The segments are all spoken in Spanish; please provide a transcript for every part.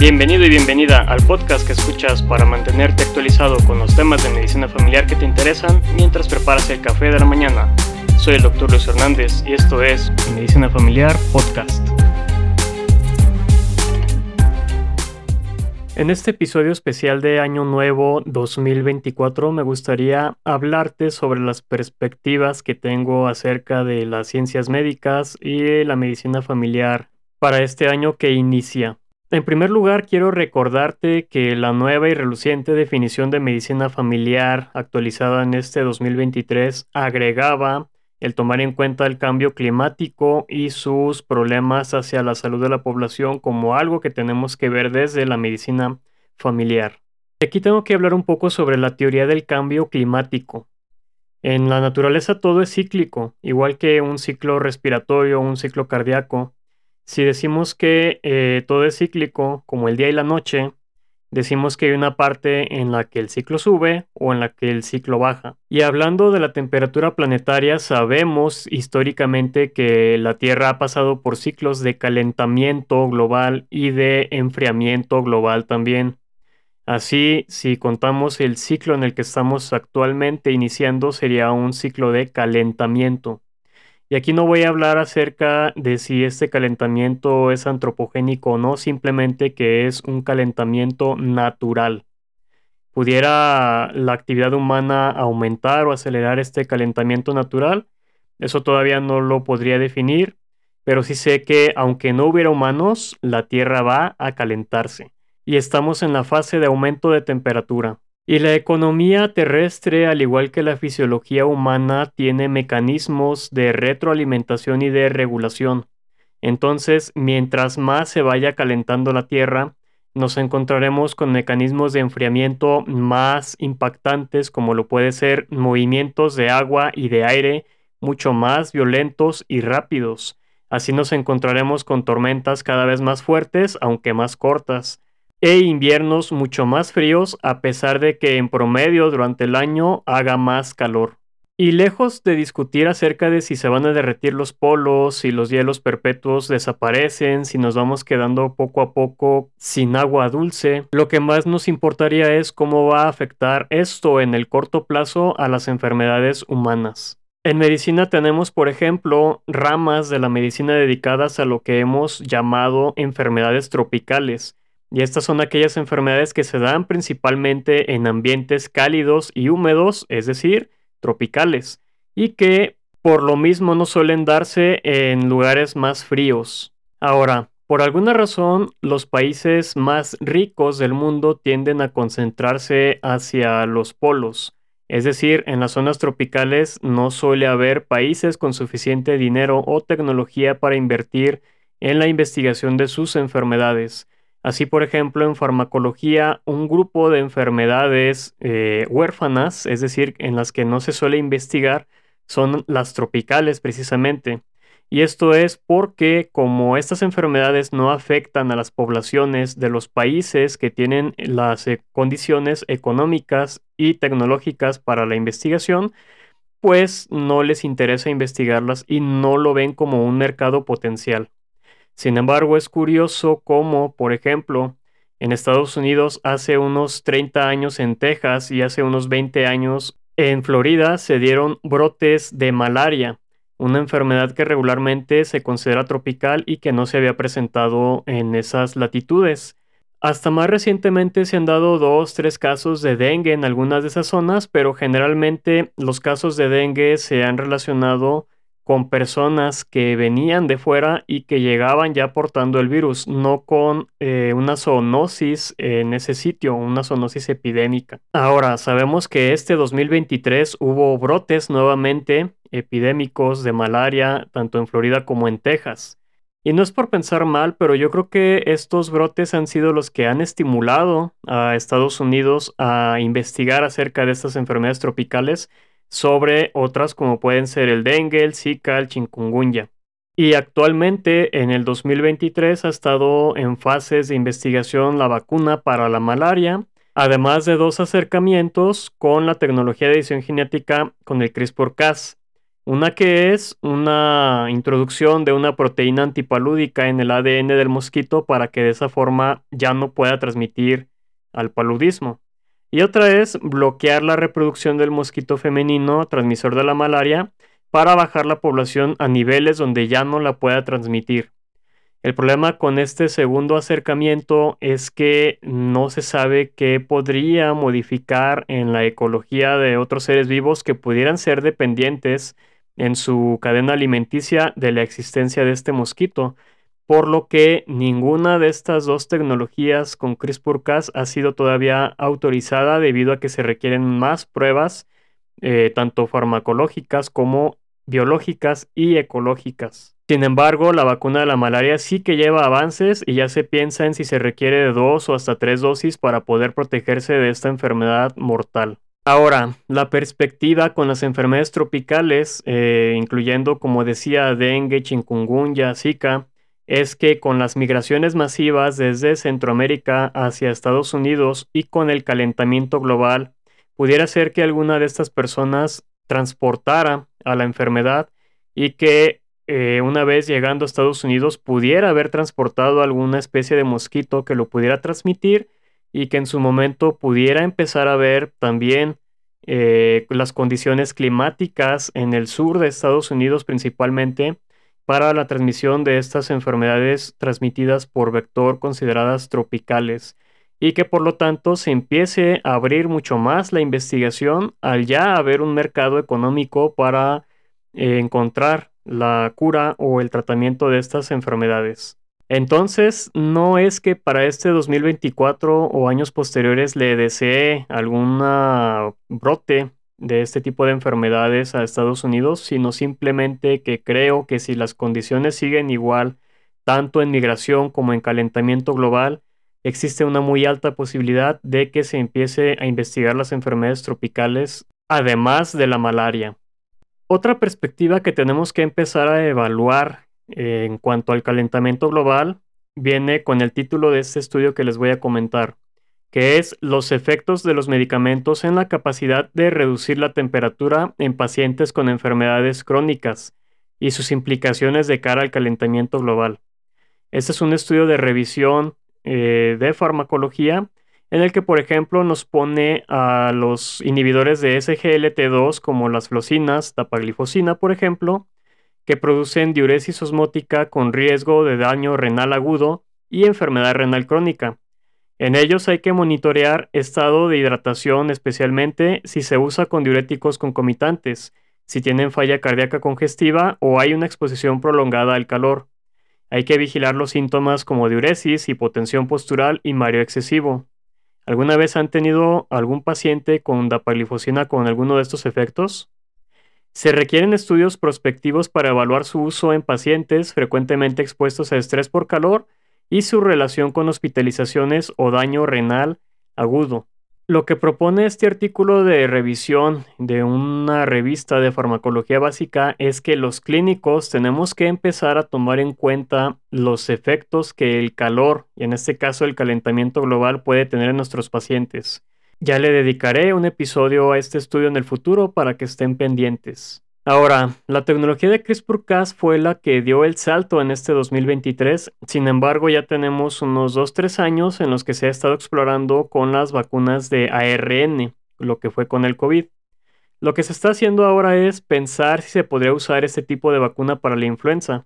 Bienvenido y bienvenida al podcast que escuchas para mantenerte actualizado con los temas de medicina familiar que te interesan mientras preparas el café de la mañana. Soy el Dr. Luis Hernández y esto es Medicina Familiar Podcast. En este episodio especial de Año Nuevo 2024 me gustaría hablarte sobre las perspectivas que tengo acerca de las ciencias médicas y la medicina familiar para este año que inicia. En primer lugar, quiero recordarte que la nueva y reluciente definición de medicina familiar actualizada en este 2023 agregaba el tomar en cuenta el cambio climático y sus problemas hacia la salud de la población como algo que tenemos que ver desde la medicina familiar. Aquí tengo que hablar un poco sobre la teoría del cambio climático. En la naturaleza todo es cíclico, igual que un ciclo respiratorio, un ciclo cardíaco. Si decimos que eh, todo es cíclico, como el día y la noche, decimos que hay una parte en la que el ciclo sube o en la que el ciclo baja. Y hablando de la temperatura planetaria, sabemos históricamente que la Tierra ha pasado por ciclos de calentamiento global y de enfriamiento global también. Así, si contamos el ciclo en el que estamos actualmente iniciando, sería un ciclo de calentamiento. Y aquí no voy a hablar acerca de si este calentamiento es antropogénico o no, simplemente que es un calentamiento natural. ¿Pudiera la actividad humana aumentar o acelerar este calentamiento natural? Eso todavía no lo podría definir, pero sí sé que aunque no hubiera humanos, la Tierra va a calentarse. Y estamos en la fase de aumento de temperatura. Y la economía terrestre, al igual que la fisiología humana, tiene mecanismos de retroalimentación y de regulación. Entonces, mientras más se vaya calentando la Tierra, nos encontraremos con mecanismos de enfriamiento más impactantes, como lo puede ser movimientos de agua y de aire mucho más violentos y rápidos. Así nos encontraremos con tormentas cada vez más fuertes, aunque más cortas e inviernos mucho más fríos a pesar de que en promedio durante el año haga más calor. Y lejos de discutir acerca de si se van a derretir los polos, si los hielos perpetuos desaparecen, si nos vamos quedando poco a poco sin agua dulce, lo que más nos importaría es cómo va a afectar esto en el corto plazo a las enfermedades humanas. En medicina tenemos, por ejemplo, ramas de la medicina dedicadas a lo que hemos llamado enfermedades tropicales, y estas son aquellas enfermedades que se dan principalmente en ambientes cálidos y húmedos, es decir, tropicales, y que por lo mismo no suelen darse en lugares más fríos. Ahora, por alguna razón, los países más ricos del mundo tienden a concentrarse hacia los polos. Es decir, en las zonas tropicales no suele haber países con suficiente dinero o tecnología para invertir en la investigación de sus enfermedades. Así, por ejemplo, en farmacología, un grupo de enfermedades eh, huérfanas, es decir, en las que no se suele investigar, son las tropicales precisamente. Y esto es porque como estas enfermedades no afectan a las poblaciones de los países que tienen las eh, condiciones económicas y tecnológicas para la investigación, pues no les interesa investigarlas y no lo ven como un mercado potencial. Sin embargo, es curioso cómo, por ejemplo, en Estados Unidos hace unos 30 años en Texas y hace unos 20 años en Florida se dieron brotes de malaria, una enfermedad que regularmente se considera tropical y que no se había presentado en esas latitudes. Hasta más recientemente se han dado dos, tres casos de dengue en algunas de esas zonas, pero generalmente los casos de dengue se han relacionado con personas que venían de fuera y que llegaban ya portando el virus, no con eh, una zoonosis en ese sitio, una zoonosis epidémica. Ahora, sabemos que este 2023 hubo brotes nuevamente epidémicos de malaria, tanto en Florida como en Texas. Y no es por pensar mal, pero yo creo que estos brotes han sido los que han estimulado a Estados Unidos a investigar acerca de estas enfermedades tropicales sobre otras como pueden ser el dengue, el zika, el chikungunya. Y actualmente en el 2023 ha estado en fases de investigación la vacuna para la malaria, además de dos acercamientos con la tecnología de edición genética con el CRISPR-Cas. Una que es una introducción de una proteína antipalúdica en el ADN del mosquito para que de esa forma ya no pueda transmitir al paludismo. Y otra es bloquear la reproducción del mosquito femenino transmisor de la malaria para bajar la población a niveles donde ya no la pueda transmitir. El problema con este segundo acercamiento es que no se sabe qué podría modificar en la ecología de otros seres vivos que pudieran ser dependientes en su cadena alimenticia de la existencia de este mosquito, por lo que ninguna de estas dos tecnologías con CRISPR-Cas ha sido todavía autorizada debido a que se requieren más pruebas, eh, tanto farmacológicas como biológicas y ecológicas. Sin embargo, la vacuna de la malaria sí que lleva avances y ya se piensa en si se requiere de dos o hasta tres dosis para poder protegerse de esta enfermedad mortal. Ahora, la perspectiva con las enfermedades tropicales, eh, incluyendo, como decía, dengue, chikungunya, zika, es que con las migraciones masivas desde Centroamérica hacia Estados Unidos y con el calentamiento global, pudiera ser que alguna de estas personas transportara a la enfermedad y que eh, una vez llegando a Estados Unidos, pudiera haber transportado alguna especie de mosquito que lo pudiera transmitir y que en su momento pudiera empezar a ver también eh, las condiciones climáticas en el sur de Estados Unidos principalmente para la transmisión de estas enfermedades transmitidas por vector consideradas tropicales y que por lo tanto se empiece a abrir mucho más la investigación al ya haber un mercado económico para eh, encontrar la cura o el tratamiento de estas enfermedades. Entonces, no es que para este 2024 o años posteriores le desee algún brote de este tipo de enfermedades a Estados Unidos, sino simplemente que creo que si las condiciones siguen igual, tanto en migración como en calentamiento global, existe una muy alta posibilidad de que se empiece a investigar las enfermedades tropicales, además de la malaria. Otra perspectiva que tenemos que empezar a evaluar eh, en cuanto al calentamiento global viene con el título de este estudio que les voy a comentar, que es los efectos de los medicamentos en la capacidad de reducir la temperatura en pacientes con enfermedades crónicas y sus implicaciones de cara al calentamiento global. Este es un estudio de revisión eh, de farmacología en el que, por ejemplo, nos pone a los inhibidores de SGLT2 como las flocinas, tapaglifosina, por ejemplo, que producen diuresis osmótica con riesgo de daño renal agudo y enfermedad renal crónica. En ellos hay que monitorear estado de hidratación, especialmente si se usa con diuréticos concomitantes, si tienen falla cardíaca congestiva o hay una exposición prolongada al calor. Hay que vigilar los síntomas como diuresis, hipotensión postural y mareo excesivo. ¿Alguna vez han tenido algún paciente con dapaglifosina con alguno de estos efectos? Se requieren estudios prospectivos para evaluar su uso en pacientes frecuentemente expuestos a estrés por calor y su relación con hospitalizaciones o daño renal agudo. Lo que propone este artículo de revisión de una revista de farmacología básica es que los clínicos tenemos que empezar a tomar en cuenta los efectos que el calor, y en este caso el calentamiento global, puede tener en nuestros pacientes. Ya le dedicaré un episodio a este estudio en el futuro para que estén pendientes. Ahora, la tecnología de CRISPR-Cas fue la que dio el salto en este 2023, sin embargo ya tenemos unos 2-3 años en los que se ha estado explorando con las vacunas de ARN, lo que fue con el COVID. Lo que se está haciendo ahora es pensar si se podría usar este tipo de vacuna para la influenza.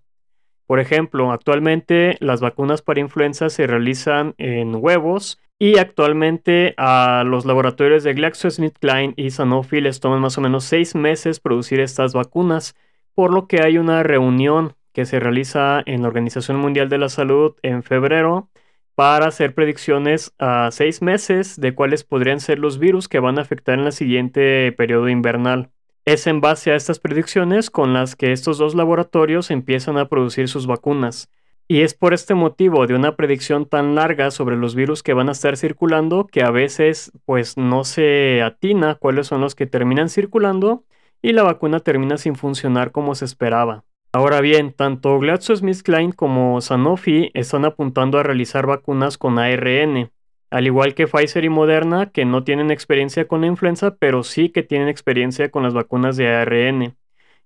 Por ejemplo, actualmente las vacunas para influenza se realizan en huevos y actualmente a los laboratorios de GlaxoSmithKline y Sanofi les toman más o menos seis meses producir estas vacunas, por lo que hay una reunión que se realiza en la Organización Mundial de la Salud en febrero para hacer predicciones a seis meses de cuáles podrían ser los virus que van a afectar en el siguiente periodo invernal. Es en base a estas predicciones con las que estos dos laboratorios empiezan a producir sus vacunas. Y es por este motivo de una predicción tan larga sobre los virus que van a estar circulando que a veces pues no se atina cuáles son los que terminan circulando y la vacuna termina sin funcionar como se esperaba. Ahora bien, tanto GlaxoSmithKline como Sanofi están apuntando a realizar vacunas con ARN, al igual que Pfizer y Moderna, que no tienen experiencia con la influenza, pero sí que tienen experiencia con las vacunas de ARN.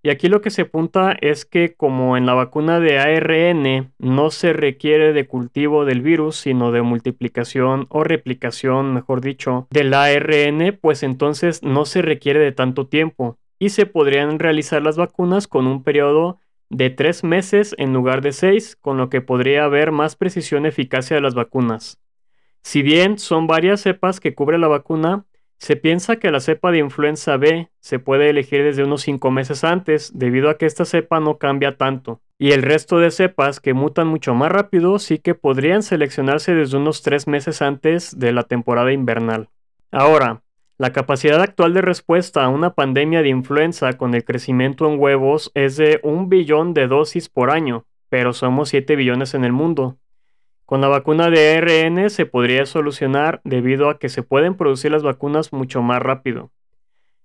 Y aquí lo que se apunta es que como en la vacuna de ARN no se requiere de cultivo del virus, sino de multiplicación o replicación, mejor dicho, del ARN, pues entonces no se requiere de tanto tiempo y se podrían realizar las vacunas con un periodo de tres meses en lugar de seis, con lo que podría haber más precisión y eficacia de las vacunas. Si bien son varias cepas que cubre la vacuna, se piensa que la cepa de influenza B se puede elegir desde unos 5 meses antes, debido a que esta cepa no cambia tanto, y el resto de cepas que mutan mucho más rápido sí que podrían seleccionarse desde unos 3 meses antes de la temporada invernal. Ahora, la capacidad actual de respuesta a una pandemia de influenza con el crecimiento en huevos es de un billón de dosis por año, pero somos 7 billones en el mundo. Con la vacuna de ARN se podría solucionar debido a que se pueden producir las vacunas mucho más rápido.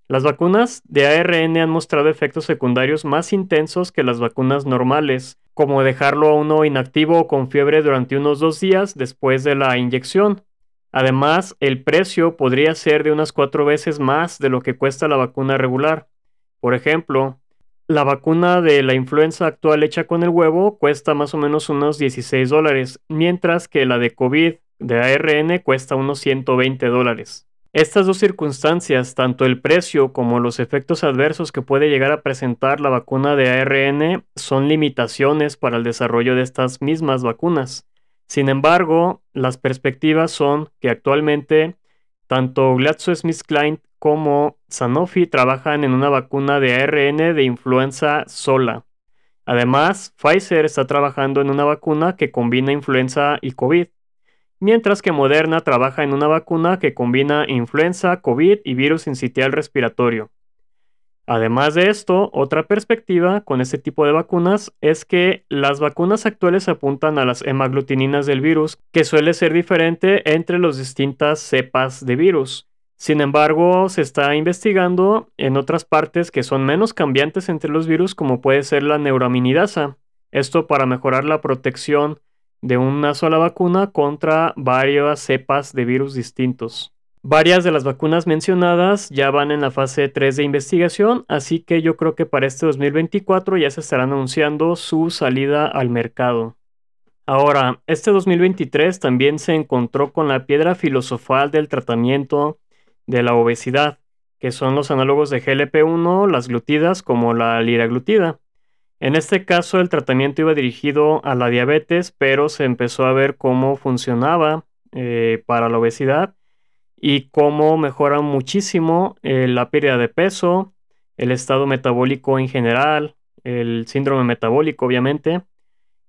Las vacunas de ARN han mostrado efectos secundarios más intensos que las vacunas normales, como dejarlo a uno inactivo o con fiebre durante unos dos días después de la inyección. Además, el precio podría ser de unas cuatro veces más de lo que cuesta la vacuna regular. Por ejemplo, la vacuna de la influenza actual hecha con el huevo cuesta más o menos unos 16 dólares, mientras que la de COVID de ARN cuesta unos 120 dólares. Estas dos circunstancias, tanto el precio como los efectos adversos que puede llegar a presentar la vacuna de ARN, son limitaciones para el desarrollo de estas mismas vacunas. Sin embargo, las perspectivas son que actualmente tanto GlaxoSmithKline como Sanofi trabajan en una vacuna de ARN de influenza sola. Además, Pfizer está trabajando en una vacuna que combina influenza y COVID, mientras que Moderna trabaja en una vacuna que combina influenza, COVID y virus incitial respiratorio. Además de esto, otra perspectiva con este tipo de vacunas es que las vacunas actuales apuntan a las hemaglutininas del virus, que suele ser diferente entre las distintas cepas de virus. Sin embargo, se está investigando en otras partes que son menos cambiantes entre los virus, como puede ser la neuraminidasa. Esto para mejorar la protección de una sola vacuna contra varias cepas de virus distintos. Varias de las vacunas mencionadas ya van en la fase 3 de investigación, así que yo creo que para este 2024 ya se estará anunciando su salida al mercado. Ahora, este 2023 también se encontró con la piedra filosofal del tratamiento de la obesidad, que son los análogos de GLP-1, las glutidas como la liraglutida. En este caso el tratamiento iba dirigido a la diabetes, pero se empezó a ver cómo funcionaba eh, para la obesidad y cómo mejora muchísimo eh, la pérdida de peso, el estado metabólico en general, el síndrome metabólico obviamente,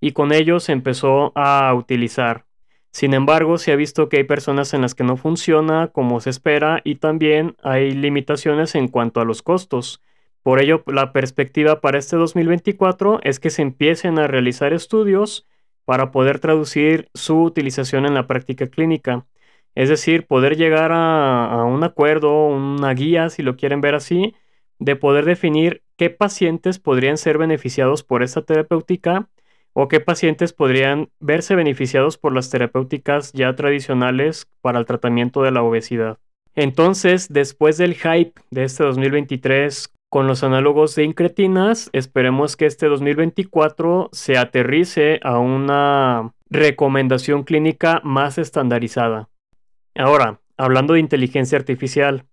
y con ello se empezó a utilizar. Sin embargo, se ha visto que hay personas en las que no funciona como se espera y también hay limitaciones en cuanto a los costos. Por ello, la perspectiva para este 2024 es que se empiecen a realizar estudios para poder traducir su utilización en la práctica clínica. Es decir, poder llegar a, un acuerdo, una guía, si lo quieren ver así, de poder definir qué pacientes podrían ser beneficiados por esta terapéutica o qué pacientes podrían verse beneficiados por las terapéuticas ya tradicionales para el tratamiento de la obesidad. Entonces, después del hype de este 2023 con los análogos de incretinas, esperemos que este 2024 se aterrice a una recomendación clínica más estandarizada. Ahora, hablando de inteligencia artificial.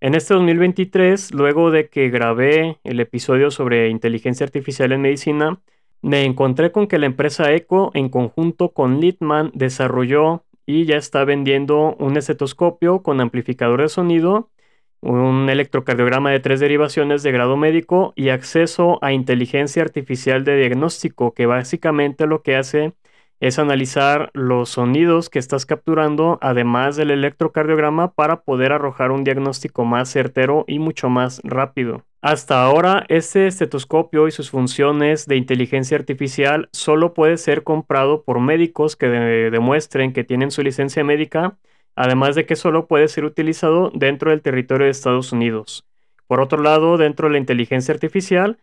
En este 2023, luego de que grabé el episodio sobre inteligencia artificial en medicina, me encontré con que la empresa Eco, en conjunto con Litman, desarrolló y ya está vendiendo un estetoscopio con amplificador de sonido, un electrocardiograma de tres derivaciones de grado médico y acceso a inteligencia artificial de diagnóstico, que básicamente lo que hace es analizar los sonidos que estás capturando, además del electrocardiograma, para poder arrojar un diagnóstico más certero y mucho más rápido. Hasta ahora, este estetoscopio y sus funciones de inteligencia artificial solo puede ser comprado por médicos que demuestren que tienen su licencia médica, además de que solo puede ser utilizado dentro del territorio de Estados Unidos. Por otro lado, dentro de la inteligencia artificial,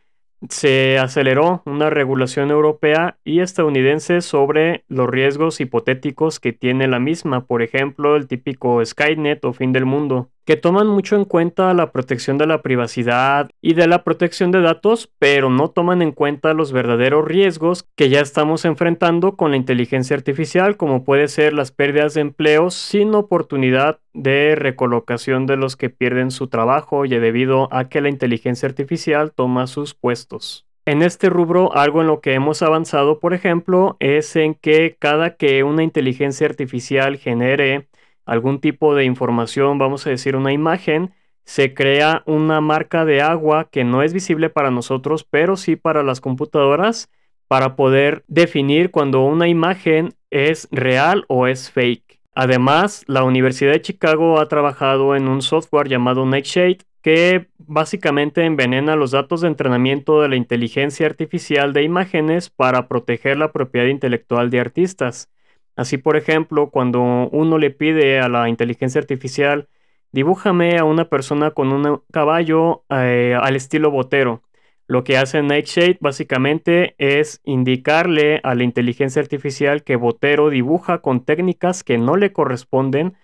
se aceleró una regulación europea y estadounidense sobre los riesgos hipotéticos que tiene la misma, por ejemplo, el típico Skynet o fin del mundo, que toman mucho en cuenta la protección de la privacidad y de la protección de datos, pero no toman en cuenta los verdaderos riesgos que ya estamos enfrentando con la inteligencia artificial, como puede ser las pérdidas de empleos sin oportunidad de recolocación de los que pierden su trabajo y debido a que la inteligencia artificial toma sus puestos. En este rubro, algo en lo que hemos avanzado, por ejemplo, es en que cada que una inteligencia artificial genere algún tipo de información, vamos a decir una imagen, se crea una marca de agua que no es visible para nosotros, pero sí para las computadoras, para poder definir cuando una imagen es real o es fake. Además, la Universidad de Chicago ha trabajado en un software llamado Nightshade que básicamente envenena los datos de entrenamiento de la inteligencia artificial de imágenes para proteger la propiedad intelectual de artistas. Así, por ejemplo, cuando uno le pide a la inteligencia artificial, dibújame a una persona con un caballo eh, al estilo botero. Lo que hace Nightshade básicamente es indicarle a la inteligencia artificial que Botero dibuja con técnicas que no le corresponden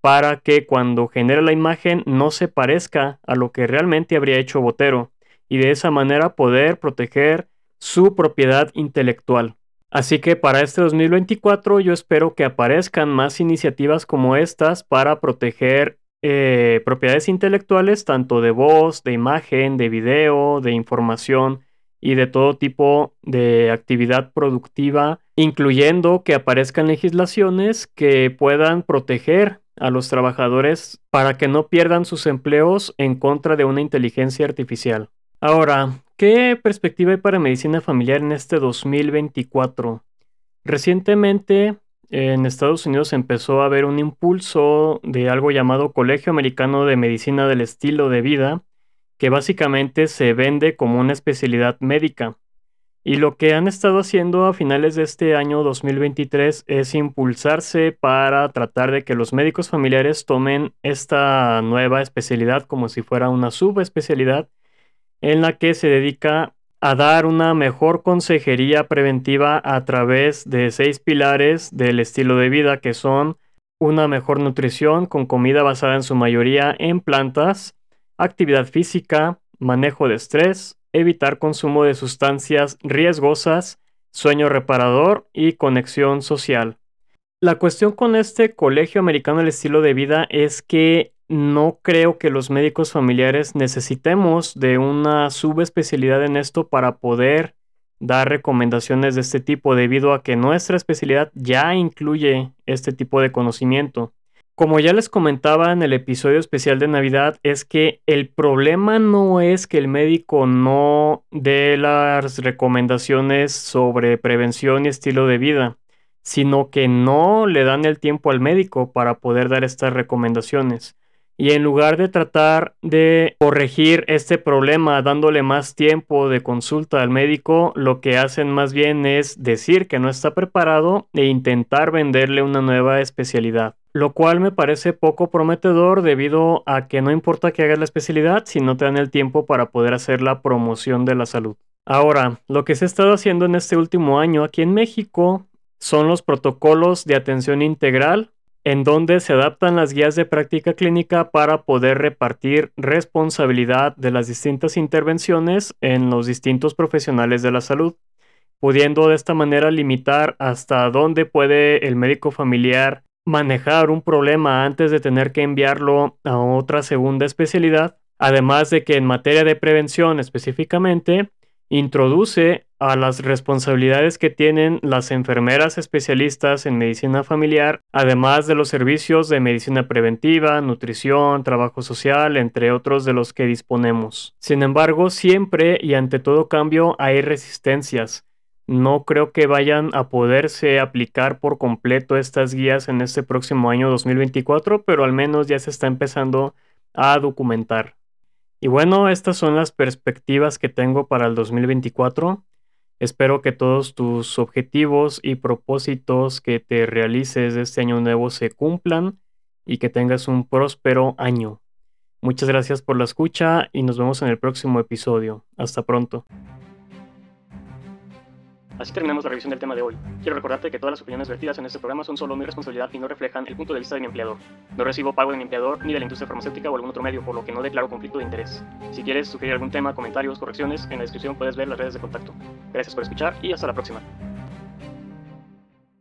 para que cuando genere la imagen no se parezca a lo que realmente habría hecho Botero y de esa manera poder proteger su propiedad intelectual. Así que para este 2024 yo espero que aparezcan más iniciativas como estas para proteger eh, propiedades intelectuales tanto de voz, de imagen, de video, de información y de todo tipo de actividad productiva, incluyendo que aparezcan legislaciones que puedan proteger a los trabajadores para que no pierdan sus empleos en contra de una inteligencia artificial. Ahora, ¿qué perspectiva hay para medicina familiar en este 2024? Recientemente en Estados Unidos empezó a haber un impulso de algo llamado Colegio Americano de Medicina del Estilo de Vida, que básicamente se vende como una especialidad médica. Y lo que han estado haciendo a finales de este año 2023 es impulsarse para tratar de que los médicos familiares tomen esta nueva especialidad como si fuera una subespecialidad en la que se dedica a dar una mejor consejería preventiva a través de seis pilares del estilo de vida que son una mejor nutrición con comida basada en su mayoría en plantas, actividad física, manejo de estrés, evitar consumo de sustancias riesgosas, sueño reparador y conexión social. La cuestión con este colegio americano del estilo de vida es que no creo que los médicos familiares necesitemos de una subespecialidad en esto para poder dar recomendaciones de este tipo debido a que nuestra especialidad ya incluye este tipo de conocimiento. Como ya les comentaba en el episodio especial de Navidad, es que el problema no es que el médico no dé las recomendaciones sobre prevención y estilo de vida, sino que no le dan el tiempo al médico para poder dar estas recomendaciones. Y en lugar de tratar de corregir este problema dándole más tiempo de consulta al médico, lo que hacen más bien es decir que no está preparado e intentar venderle una nueva especialidad. Lo cual me parece poco prometedor debido a que no importa que hagas la especialidad si no te dan el tiempo para poder hacer la promoción de la salud. Ahora, lo que se ha estado haciendo en este último año aquí en México son los protocolos de atención integral en donde se adaptan las guías de práctica clínica para poder repartir responsabilidad de las distintas intervenciones en los distintos profesionales de la salud, pudiendo de esta manera limitar hasta dónde puede el médico familiar manejar un problema antes de tener que enviarlo a otra segunda especialidad, además de que en materia de prevención específicamente, introduce a las responsabilidades que tienen las enfermeras especialistas en medicina familiar, además de los servicios de medicina preventiva, nutrición, trabajo social, entre otros de los que disponemos. Sin embargo, siempre y ante todo cambio hay resistencias. No creo que vayan a poderse aplicar por completo estas guías en este próximo año 2024, pero al menos ya se está empezando a documentar. Y bueno, estas son las perspectivas que tengo para el 2024. Espero que todos tus objetivos y propósitos que te realices este año nuevo se cumplan y que tengas un próspero año. Muchas gracias por la escucha y nos vemos en el próximo episodio. Hasta pronto. Así terminamos la revisión del tema de hoy. Quiero recordarte que todas las opiniones vertidas en este programa son solo mi responsabilidad y no reflejan el punto de vista de mi empleador. No recibo pago de mi empleador ni de la industria farmacéutica o algún otro medio, por lo que no declaro conflicto de interés. Si quieres sugerir algún tema, comentarios, correcciones, en la descripción puedes ver las redes de contacto. Gracias por escuchar y hasta la próxima.